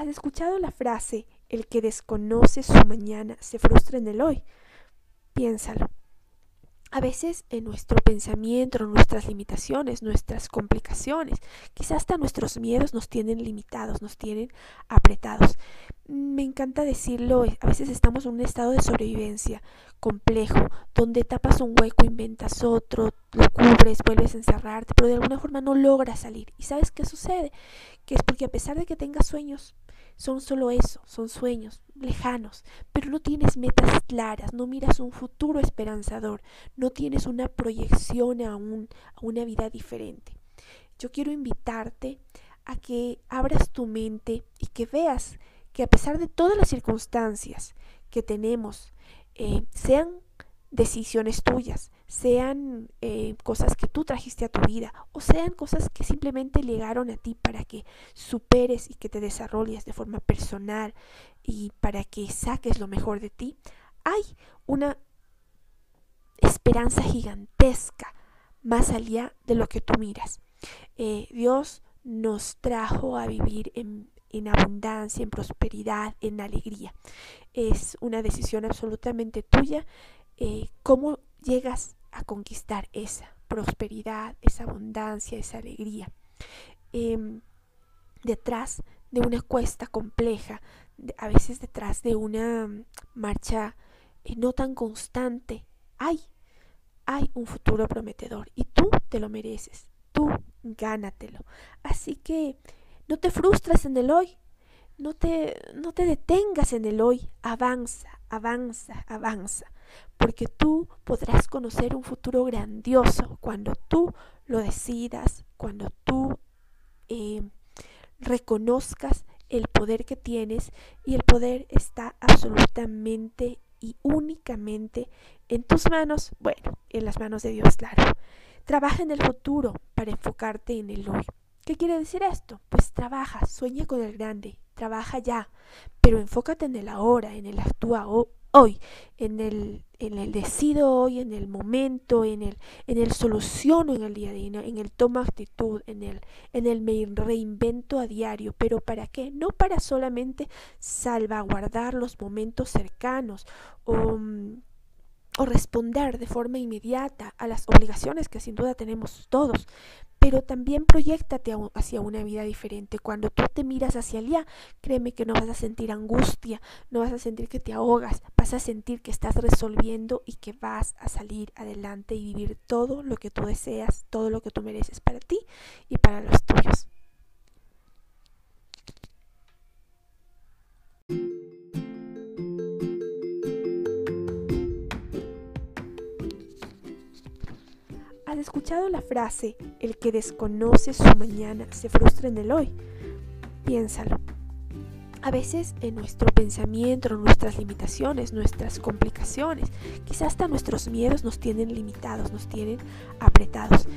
¿Has escuchado la frase, el que desconoce su mañana se frustra en el hoy? Piénsalo. A veces en nuestro pensamiento, nuestras limitaciones, nuestras complicaciones, quizás hasta nuestros miedos nos tienen limitados, nos tienen apretados. Me encanta decirlo, a veces estamos en un estado de sobrevivencia complejo, donde tapas un hueco, inventas otro, lo cubres, vuelves a encerrarte, pero de alguna forma no logras salir. ¿Y sabes qué sucede? Que es porque a pesar de que tengas sueños, son solo eso, son sueños lejanos, pero no tienes metas claras, no miras un futuro esperanzador, no tienes una proyección a, a una vida diferente. Yo quiero invitarte a que abras tu mente y que veas que a pesar de todas las circunstancias que tenemos, eh, sean decisiones tuyas, sean eh, cosas que tú trajiste a tu vida o sean cosas que simplemente llegaron a ti para que superes y que te desarrolles de forma personal y para que saques lo mejor de ti, hay una esperanza gigantesca más allá de lo que tú miras. Eh, Dios nos trajo a vivir en, en abundancia, en prosperidad, en alegría. Es una decisión absolutamente tuya eh, cómo llegas a conquistar esa prosperidad, esa abundancia, esa alegría. Em, detrás de una cuesta compleja, a veces detrás de una marcha eh, no tan constante, hay, hay un futuro prometedor y tú te lo mereces, tú gánatelo. Así que no te frustres en el hoy, no te, no te detengas en el hoy, avanza, avanza, avanza porque tú podrás conocer un futuro grandioso cuando tú lo decidas, cuando tú eh, reconozcas el poder que tienes y el poder está absolutamente y únicamente en tus manos, bueno, en las manos de Dios, claro. Trabaja en el futuro para enfocarte en el hoy. ¿Qué quiere decir esto? Pues trabaja, sueña con el grande, trabaja ya, pero enfócate en el ahora, en el actúa hoy, en el, en el decido hoy, en el momento, en el, en el soluciono en el día a día, en el toma actitud, en el, en el me reinvento a diario. ¿Pero para qué? No para solamente salvaguardar los momentos cercanos o mm, o responder de forma inmediata a las obligaciones que sin duda tenemos todos, pero también proyectate hacia una vida diferente. Cuando tú te miras hacia allá, créeme que no vas a sentir angustia, no vas a sentir que te ahogas, vas a sentir que estás resolviendo y que vas a salir adelante y vivir todo lo que tú deseas, todo lo que tú mereces para ti y para los tuyos. ¿Has escuchado la frase, el que desconoce su mañana se frustra en el hoy? Piénsalo. A veces en nuestro pensamiento, nuestras limitaciones, nuestras complicaciones, quizás hasta nuestros miedos nos tienen limitados, nos tienen apretados.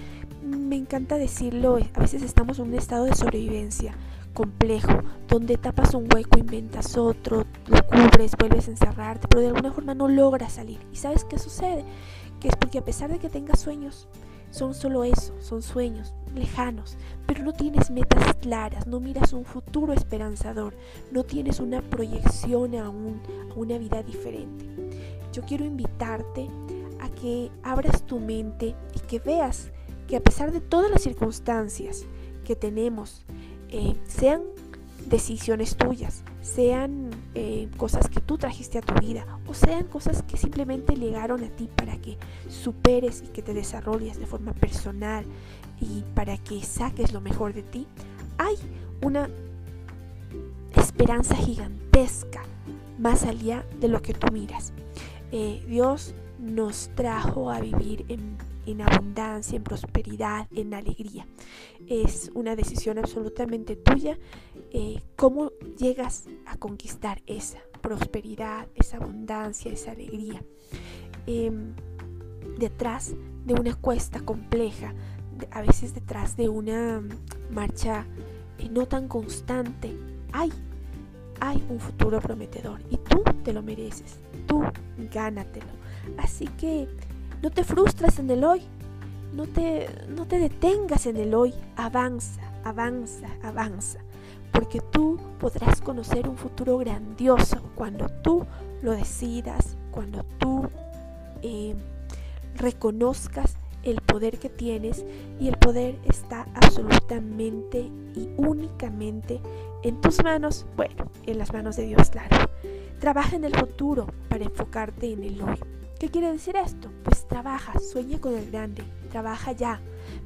Me encanta decirlo, a veces estamos en un estado de sobrevivencia complejo, donde tapas un hueco, inventas otro, lo cubres, vuelves a encerrarte, pero de alguna forma no logras salir. ¿Y sabes qué sucede? Que es porque a pesar de que tengas sueños, son solo eso, son sueños lejanos, pero no tienes metas claras, no miras un futuro esperanzador, no tienes una proyección a, a una vida diferente. Yo quiero invitarte a que abras tu mente y que veas que a pesar de todas las circunstancias que tenemos, eh, sean decisiones tuyas, sean eh, cosas que tú trajiste a tu vida o sean cosas que simplemente llegaron a ti para que superes y que te desarrolles de forma personal y para que saques lo mejor de ti, hay una esperanza gigantesca más allá de lo que tú miras. Eh, Dios nos trajo a vivir en en abundancia, en prosperidad, en alegría. Es una decisión absolutamente tuya eh, cómo llegas a conquistar esa prosperidad, esa abundancia, esa alegría. Em, detrás de una cuesta compleja, a veces detrás de una marcha eh, no tan constante, hay, hay un futuro prometedor y tú te lo mereces, tú gánatelo. Así que no te frustres en el hoy. No te, no te detengas en el hoy. Avanza, avanza, avanza, porque tú podrás conocer un futuro grandioso cuando tú lo decidas, cuando tú eh, reconozcas el poder que tienes y el poder está absolutamente y únicamente en tus manos, bueno, en las manos de Dios, claro. Trabaja en el futuro para enfocarte en el hoy. ¿Qué quiere decir esto? Pues trabaja, sueña con el grande, trabaja ya,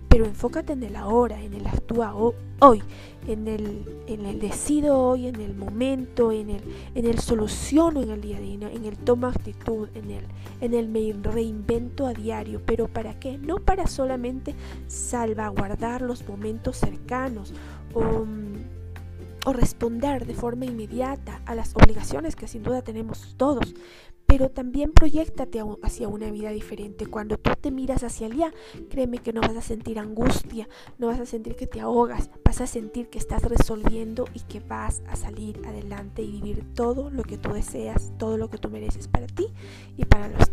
pero enfócate en el ahora, en el actúa hoy, en el, en el decido hoy, en el momento, en el, en el soluciono en el día a día, en el toma actitud, en el, en el me reinvento a diario. ¿Pero para qué? No para solamente salvaguardar los momentos cercanos o o responder de forma inmediata a las obligaciones que sin duda tenemos todos, pero también proyectate hacia una vida diferente. Cuando tú te miras hacia allá, créeme que no vas a sentir angustia, no vas a sentir que te ahogas, vas a sentir que estás resolviendo y que vas a salir adelante y vivir todo lo que tú deseas, todo lo que tú mereces para ti y para los